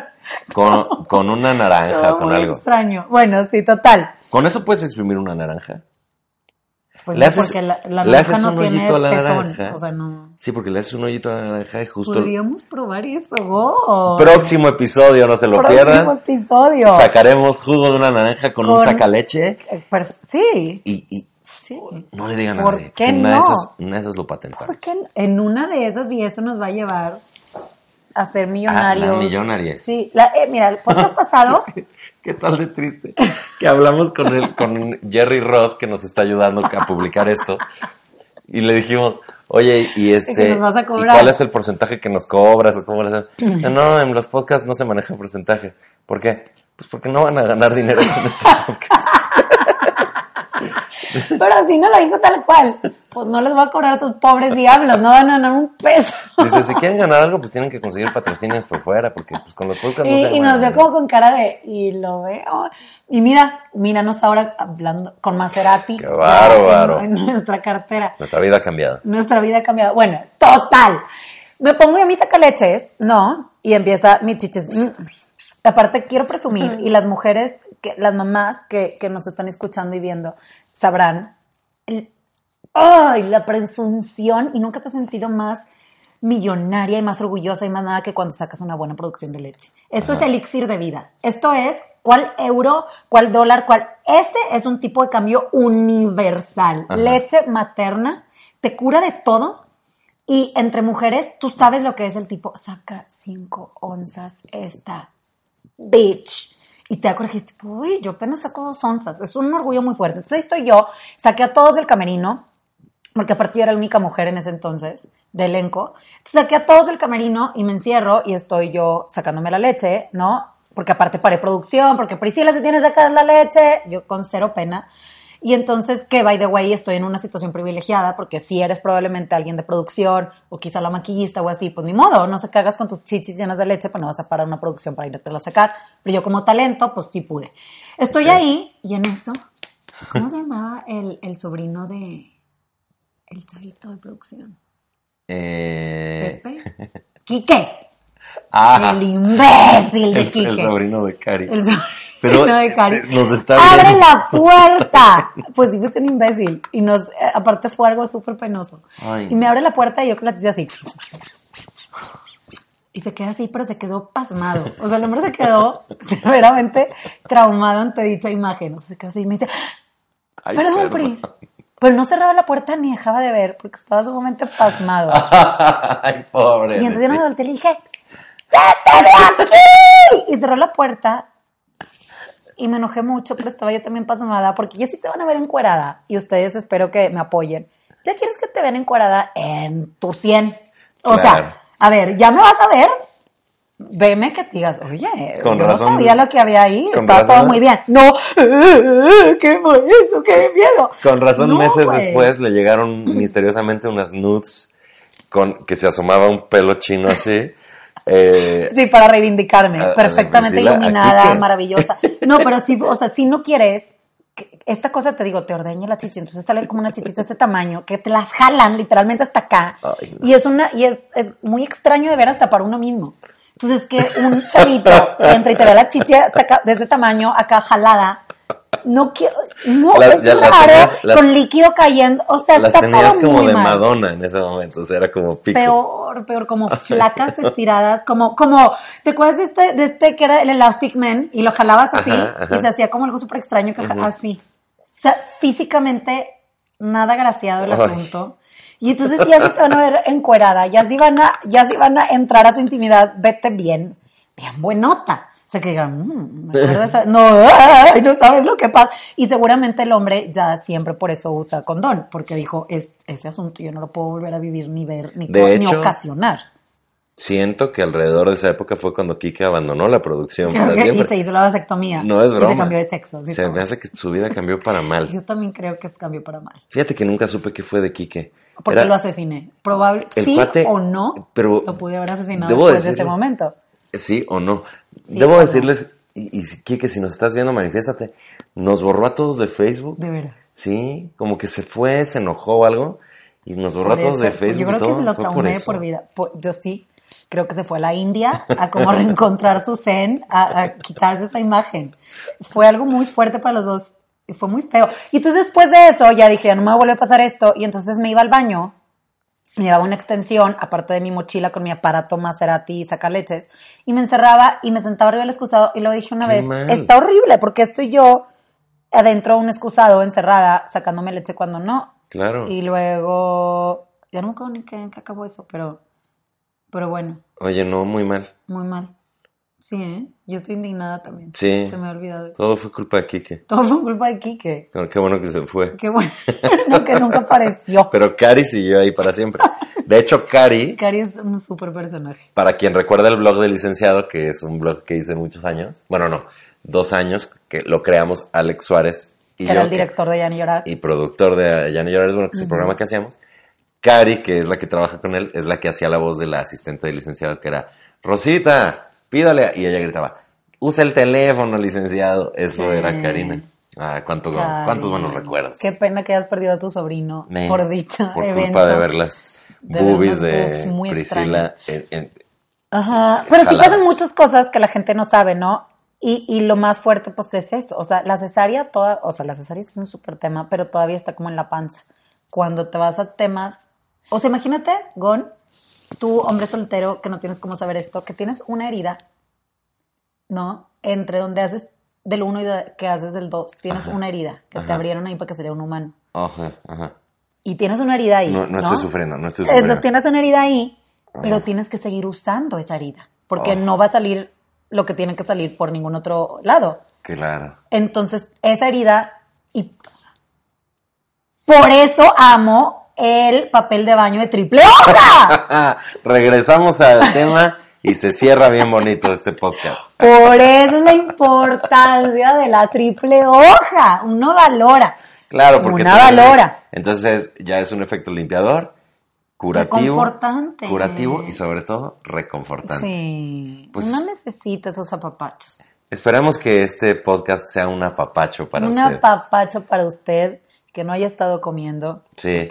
con, con una naranja, con muy algo. extraño. Bueno, sí, total. ¿Con eso puedes exprimir una naranja? Pues Le no, haces- porque la, la le naranja haces no un tiene hoyito a la pezón. naranja. O sea, no. Sí, porque le haces un hoyito a la naranja y justo Podríamos probar eso, el próximo episodio, no se lo Próximo pierdan, episodio. sacaremos jugo de una naranja con, un Con- sacaleche Eh, pero sí, y, y sí. no le digan a ¿Por nadie. qué que una, de no? esas, una de esas lo patentamos. Porque en una de esas y eso nos va a llevar a ser millonarios. Ah, millonarios. Sí, la- eh, mira, el podcast pasado, ¿Qué tal de triste? Que hablamos con el, con Jerry Roth, que nos está ayudando a publicar esto, y le dijimos, oye, y este, que nos vas a ¿y cobrar? cuál es el porcentaje que nos cobras? o cómo? Dice, No, en los podcasts no se maneja porcentaje. ¿Por qué? Pues porque no van a ganar dinero con este podcast. pero así no lo dijo tal cual. Pues no les voy a cobrar a tus pobres diablos, no van a ganar un peso. Dice, si quieren ganar algo, pues tienen que conseguir patrocinios por fuera, porque pues con los podcasts no Y, se y nos vio como con cara de, y lo veo. Y mira, míranos ahora hablando con Maserati. Qué bárbaro. En, en nuestra cartera. Nuestra vida ha cambiado. Nuestra vida ha cambiado. Bueno, total. Me pongo yo mis sacaleches, ¿no? Y empieza mi chiches. Aparte, quiero presumir, y las mujeres, que, las mamás que, que nos están escuchando y viendo, sabrán. el- ¡Ay! La presunción, y nunca te has sentido más millonaria y más orgullosa y más nada que cuando sacas una buena producción de leche. Esto es elixir de vida. Esto es cuál euro, cuál dólar, cuál. Ese es un tipo de cambio universal. Ajá. Leche materna te cura de todo. Y entre mujeres, tú sabes lo que es el tipo, saca cinco onzas esta bitch. Y te acuerdas, dijiste, uy, yo apenas saco dos onzas. Es un orgullo muy fuerte. Entonces ahí estoy yo, saqué a todos del camerino, porque aparte yo era la única mujer en ese entonces de elenco. Entonces saqué a todos del camerino y me encierro y estoy yo sacándome la leche, ¿no? Porque aparte paré producción, porque Priscila se tiene que sacar la leche, yo con cero pena. Y entonces, que by the way, estoy en una situación privilegiada, porque si eres probablemente alguien de producción, o quizá la maquillista o así, pues ni modo, no se cagas con tus chichis llenas de leche, pues no vas a parar una producción para irte a sacar. Pero yo como talento, pues sí pude. Estoy ahí, y en eso, ¿cómo se llamaba el, el sobrino de el chavito de producción? Eh, Pepe. Quique. ah, El imbécil de el, Quique. el sobrino de Cari. El sobrino Pero, de Cari. eh, nos está ¡Abre viendo. la puerta! Pues sí, fuiste un imbécil. Y nos, eh, aparte fue algo súper penoso. Ay, y me no. abre la puerta y yo con la tiza así. Y se queda así, pero se quedó pasmado. O sea, el hombre se quedó severamente traumado ante dicha imagen. O sea, se quedó así y me dice, Ay, perdón, Pris. Pero no cerraba la puerta ni dejaba de ver porque estaba sumamente pasmado. Ay, pobre. Y entonces yo me volteé y le dije, ¡Vete de aquí! Y cerró la puerta. Y me enojé mucho, pero estaba yo también pasmada, porque ya sí te van a ver encuerada. Y ustedes espero que me apoyen. Ya quieres que te vean encuerada en tu 100. O Claro. sea, a ver, ya me vas a ver. Veme que digas, oye, Con yo razón, no sabía lo que había ahí. Estaba todo razón. muy bien. No, ¿qué eso? ¡Qué miedo! Con razón, No, meses después le llegaron misteriosamente unas nudes con que se asomaba un pelo chino así. Eh, Sí, para reivindicarme. Perfectamente Priscila, ¿aquí iluminada, maravillosa. No, pero sí, o sea, si no quieres, esta cosa te digo, te ordeñe la chichi, entonces sale como una chichita de este tamaño, que te las jalan literalmente hasta acá. Ay, no. Y es una, y es, es muy extraño de ver hasta para uno mismo. Entonces, que un chavito entra y te ve la acá, de este tamaño, acá jalada. No quiero, no, Las- es ya las las- con líquido cayendo, o sea, las está tenías todo como muy de mal. Madonna en ese momento, o sea, era como pico. Peor, peor, como flacas estiradas, como, como, ¿te acuerdas de este, de este que era el Elastic Man? Y lo jalabas así, Ajá, ajá. y se hacía como algo súper extraño, que así. O sea, físicamente, nada graciado el Ay. asunto. Y entonces ya se te van a ver encuerada, ya si van a, ya si van a entrar a tu intimidad, vete bien, bien buenota. Sea, que digan, "Mm, me acuerdo de esa-". no, ay, no sabes lo que pasa. Y seguramente el hombre ya siempre por eso usa condón, porque dijo, es, ese asunto yo no lo puedo volver a vivir ni ver, ni, De ocasionar. Siento que alrededor de esa época fue cuando Kike abandonó la producción Creo para que- y se hizo la vasectomía. No es Y broma. se cambió de sexo. sí, Se me hace que su vida cambió para mal. Yo también creo que cambió para mal. Fíjate que nunca supe qué fue de Kike. Porque Era- lo asesiné. Probable, sí cuate- o no, pero lo pude haber asesinado después de ese momento. Sí o no. Sí Debo decirles Y, y si, Kike, si nos estás viendo, manifiéstate. Nos borró a todos de Facebook. De veras. Sí, como que se fue, se enojó o algo. Y nos borró Por a todos eso, de Facebook. Yo creo todo. que se lo por traumé eso. por vida. Por- yo sí. Creo que se fue a la India a como reencontrar su zen, a, a quitarse esa imagen. Fue algo muy fuerte para los dos y fue muy feo. Y entonces después de eso ya dije, no me va a pasar esto. Y entonces me iba al baño, llevaba una extensión, aparte de mi mochila con mi aparato Maserati y sacaleches, y me encerraba y me sentaba arriba del excusado y luego dije una Qué vez, mal. está horrible porque estoy yo adentro de un excusado, encerrada, sacándome leche cuando no. Claro. Y luego, ya no me acuerdo ni en qué acabó eso, pero, pero bueno, Oye, no, muy mal. muy mal. Sí, ¿eh? Yo estoy indignada también. Sí. Se me ha olvidado. Todo fue culpa de Kike. Todo fue culpa de Quique. Pero Qué bueno que se fue. Qué bueno. no, que nunca apareció. Pero Cari siguió ahí para siempre. De hecho, Cari, Cari es un súper personaje. para quien recuerda el blog del licenciado, que es un blog que hice muchos años, bueno, no, dos años, que lo creamos Alex Suárez y Que era el director de Yani Llorar. y productor de Ya no llores, bueno, que es el programa que hacíamos. Cari, que es la que trabaja con él, es la que hacía la voz de la asistente del licenciado, que era, Rosita, pídale, a-". y ella gritaba, usa el teléfono, licenciado. Eso Sí. era Karina. Ah, cuánto, cuántos buenos recuerdos. Qué pena que hayas perdido a tu sobrino Me- por dicha Por evento. culpa de ver las De boobies de Priscila. en- en- Ajá. Pero sí pasan muchas cosas que la gente no sabe, ¿no? Y, y lo más fuerte, pues, es eso. O sea, la cesárea, toda, o sea, la cesárea es un súper tema, pero todavía está como en la panza. Cuando te vas a temas, o sea, imagínate, Gon, tú, hombre soltero, que no tienes cómo saber esto, que tienes una herida, ¿no? Entre donde haces del uno y de- que haces del dos, tienes Ajá. una herida que te abrieron ahí para que sería un humano. Ajá, ajá. Y tienes una herida ahí. No, No, no estoy sufriendo, no estoy sufriendo. Entonces tienes una herida ahí, pero tienes que seguir usando esa herida, porque no va a salir lo que tiene que salir por ningún otro lado. Claro. Entonces, esa herida, y por eso amo el papel de baño de triple hoja. Regresamos al tema y se cierra bien bonito este podcast. Por eso la importancia de la triple hoja. Uno valora. Claro, porque Una valora. entonces ya es un efecto limpiador, curativo, Reconfortante. curativo y sobre todo reconfortante. Sí. Pues- Uno necesita esos apapachos. Esperamos que este podcast sea un apapacho para un ustedes. apapacho para usted que no haya estado comiendo. Sí.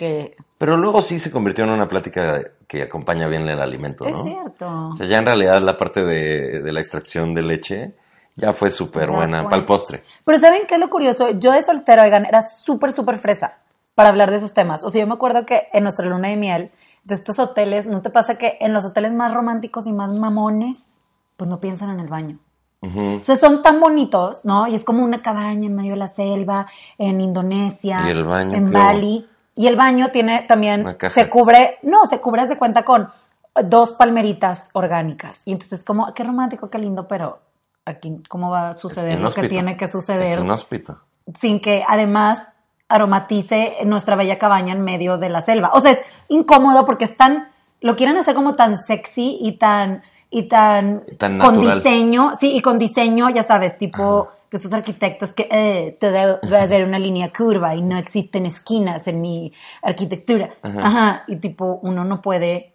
Pero luego sí se convirtió en una plática que acompaña bien el alimento, ¿no? es cierto. O sea, ya en realidad la parte de, de la extracción de leche ya fue súper buena para el postre. Pero ¿saben qué es lo curioso? Yo de soltero, oigan, era súper, súper fresa para hablar de esos temas. O sea, yo me acuerdo que en nuestra luna de miel, de estos hoteles, ¿no te pasa que en los hoteles más románticos y más mamones, pues no piensan en el baño? O sea, son tan bonitos, ¿no? Y es como una cabaña en medio de la selva, en Indonesia, Y el baño, en claro. Bali. Y el baño tiene también, se cubre, no, se cubre de cuenta con dos palmeritas orgánicas. Y entonces como, qué romántico, qué lindo, pero aquí, ¿cómo va a suceder lo que tiene que suceder? Es inhóspito. sin que además aromatice nuestra bella cabaña en medio de la selva. O sea, es incómodo porque están, lo quieren hacer como tan sexy y tan, y tan, Tan con diseño, sí, y con diseño, ya sabes, tipo de estos arquitectos que eh, te debe haber una línea curva y no existen esquinas en mi arquitectura. Ajá. y tipo, uno no puede,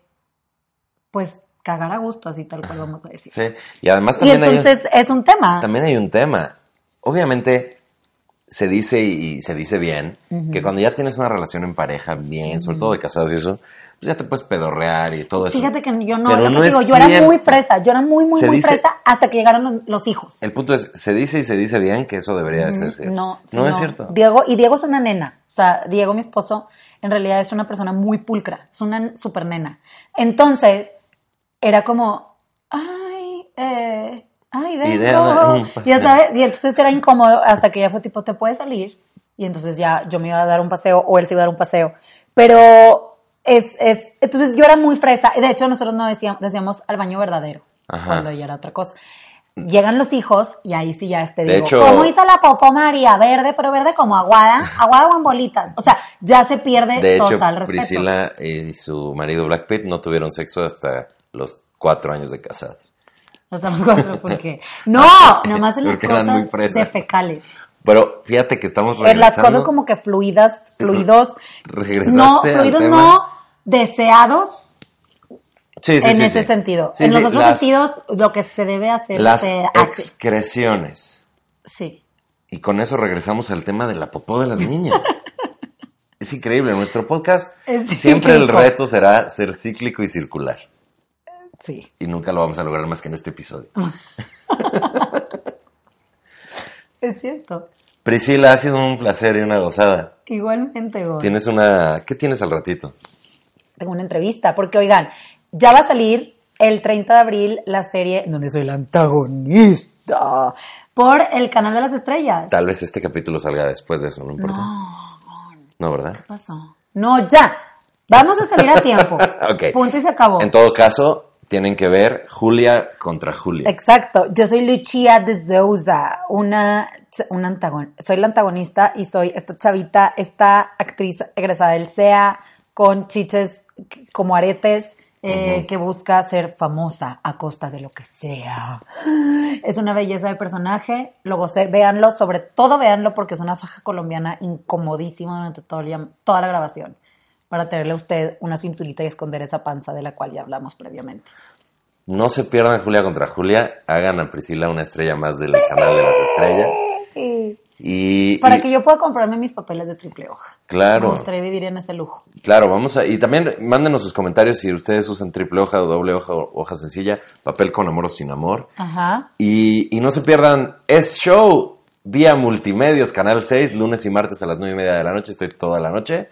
pues, cagar a gusto, así tal cual vamos a decir. Sí. Y además y también hay un- entonces es un tema. También hay un tema. Obviamente se dice y se dice bien que cuando ya tienes una relación en pareja bien, sobre todo de casados y eso, pues ya te puedes pedorrear y todo eso. Fíjate que yo no, Pero no digo, yo era muy fresa, yo era muy, muy, Se muy dice- fresa hasta que llegaron los, hijos. El punto es, se dice y se dice bien que eso debería de ser cierto. No, sí, no es cierto. Diego, y Diego es una nena, o sea, Diego, mi esposo, en realidad es una persona muy pulcra, es una super nena. Entonces, era como, ay, eh, ay, un paseo. ya sabes, y entonces era incómodo hasta que ya fue tipo, te puedes salir. Y entonces ya yo me iba a dar un paseo o él se iba a dar un paseo. Pero es, es, entonces yo era muy fresa. De hecho, nosotros no decíamos, decíamos al baño verdadero, Ajá. cuando ya era otra cosa. Llegan los hijos y ahí sí ya este De digo, hecho- ¿cómo hizo la popó María? Verde, pero verde como aguada, aguada o en bolitas. O sea, ya se pierde De hecho, total respeto. Priscila y su marido Black Pitt no tuvieron sexo hasta los cuatro años de casados. Hasta los cuatro, porque no, nomás en las cosas de fecales. Pero fíjate que estamos En las regresando. cosas como que fluidas, fluidos. Regresaste No, al fluidos tema. no deseados. Sí, sí, en sí, ese sentido. En los otros las- sentidos, lo que se debe hacer Las se hace. excreciones. Sí. Y con eso regresamos al tema de la popó de las niñas. es increíble, en nuestro podcast siempre el reto será ser cíclico y circular. Sí. Y nunca lo vamos a lograr más que en este episodio. Es cierto. Priscila, ha sido un placer y una gozada. Igualmente, Gon. Tienes una... ¿Qué tienes al ratito? Tengo una entrevista, porque oigan, ya va a salir el 30 de abril la serie donde soy la antagonista por el canal de las estrellas. Tal vez este capítulo salga después de eso, no importa. No, ¿verdad? ¿Qué pasó? No, ya. Vamos a salir a tiempo. Ok. Punto y se acabó. En todo caso, tienen que ver Julia contra Julia. Exacto. Yo soy Lucia de Souza, una, una antagon soy la antagonista y soy esta chavita, esta actriz egresada del CEA con chiches como aretes eh, que busca ser famosa a costa de lo que sea. Es una belleza de personaje, lo gocé, véanlo, sobre todo véanlo porque es una faja colombiana incomodísima durante todo el día- toda la grabación para tenerle a usted una cinturita y esconder esa panza de la cual ya hablamos previamente. No se pierdan Julia contra Julia. Hagan a Priscila una estrella más del canal de las estrellas. Y, Para y- que yo pueda comprarme mis papeles de triple hoja. Claro. Me gustaría vivir en ese lujo. Claro, vamos a... Y también mándenos sus comentarios si ustedes usan triple hoja o doble hoja o hoja sencilla, papel con amor o sin amor. Ajá. Y, y no se pierdan Es Show vía Multimedios, Canal 6, lunes y martes a las 9 y media de la noche. Estoy toda la noche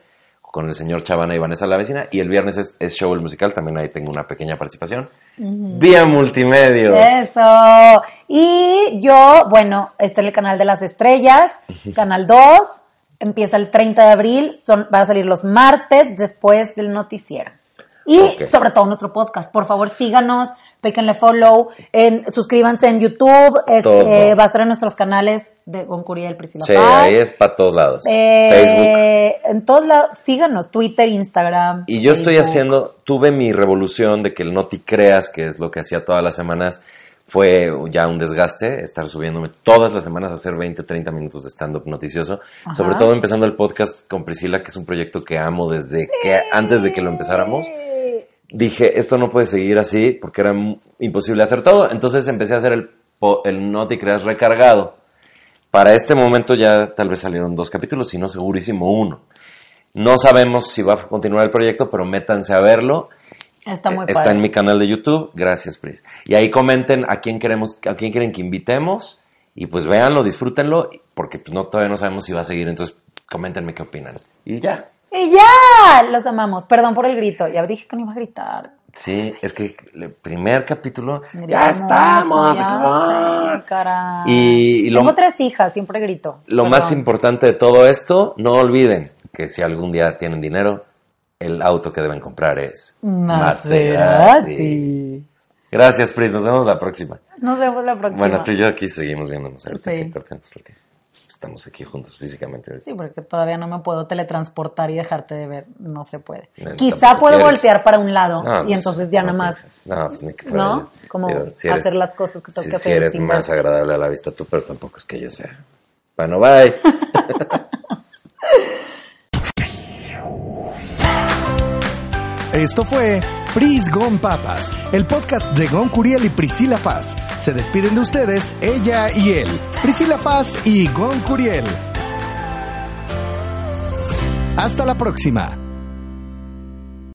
con el señor Chavana y Vanessa la vecina. Y el viernes es, es Show el musical, también ahí tengo una pequeña participación. Vía Multimedios. Eso. Y yo, bueno, este es el canal de las estrellas, canal 2. Empieza el 30 de abril, son, van a salir los martes después del noticiero. Y sobre todo nuestro podcast. Por favor, síganos, píquenle follow, en, suscríbanse en YouTube, este, eh, va a estar en nuestros canales de Goncuriel Priscila Sí, Paz. ahí es para todos lados. Eh, Facebook. En todos lados, síganos, Twitter, Instagram. Y yo estoy haciendo, tuve mi revolución de que el Noti Creas, que es lo que hacía todas las semanas, fue ya un desgaste, estar subiéndome todas las semanas a hacer 20, 30 minutos de stand-up noticioso. Ajá. Sobre todo empezando el podcast con Priscila, que es un proyecto que amo desde que antes de que lo empezáramos. Dije, esto no puede seguir así porque era imposible hacer todo. Entonces empecé a hacer el, el Creas recargado. Para este momento ya tal vez salieron dos capítulos, si no segurísimo uno. No sabemos si va a continuar el proyecto, pero métanse a verlo. Está muy Está padre. en mi canal de YouTube. Gracias, Pris. Y ahí comenten a quién queremos, a quién quieren que invitemos. Y pues véanlo, disfrútenlo, porque pues no, todavía no sabemos si va a seguir. Entonces, coméntenme qué opinan. Y ya. Y ya, los amamos. Perdón por el grito. Ya dije que no iba a gritar. Sí, es que el primer capítulo. Ya estamos. ya ¡ah! sé. Y- y lo- Tengo tres hijas, siempre grito. Lo Perdón. más importante de todo esto, no olviden que si algún día tienen dinero, el auto que deben comprar es Maserati. Gracias, Pris. Nos vemos la próxima. Nos vemos la próxima. Bueno, tú y yo aquí seguimos viéndonos. Ahorita Sí. que cortemos porque estamos aquí juntos físicamente. Sí, porque todavía no me puedo teletransportar y dejarte de ver. No se puede. No, Quizá puedo quieres. voltear para un lado No, y pues, entonces ya no nada más. No, pues ni que fuera ¿No? yo. Como Digo, hacer las cosas que tengo si, que Si hacer eres sin más agradable a la vista tú, pero tampoco es que yo sea. Bueno, bye. Esto fue Pris Gon Papas, el podcast de Gon Curiel y Priscila Paz. Se despiden de ustedes ella y él, Priscila Paz y Gon Curiel. Hasta la próxima.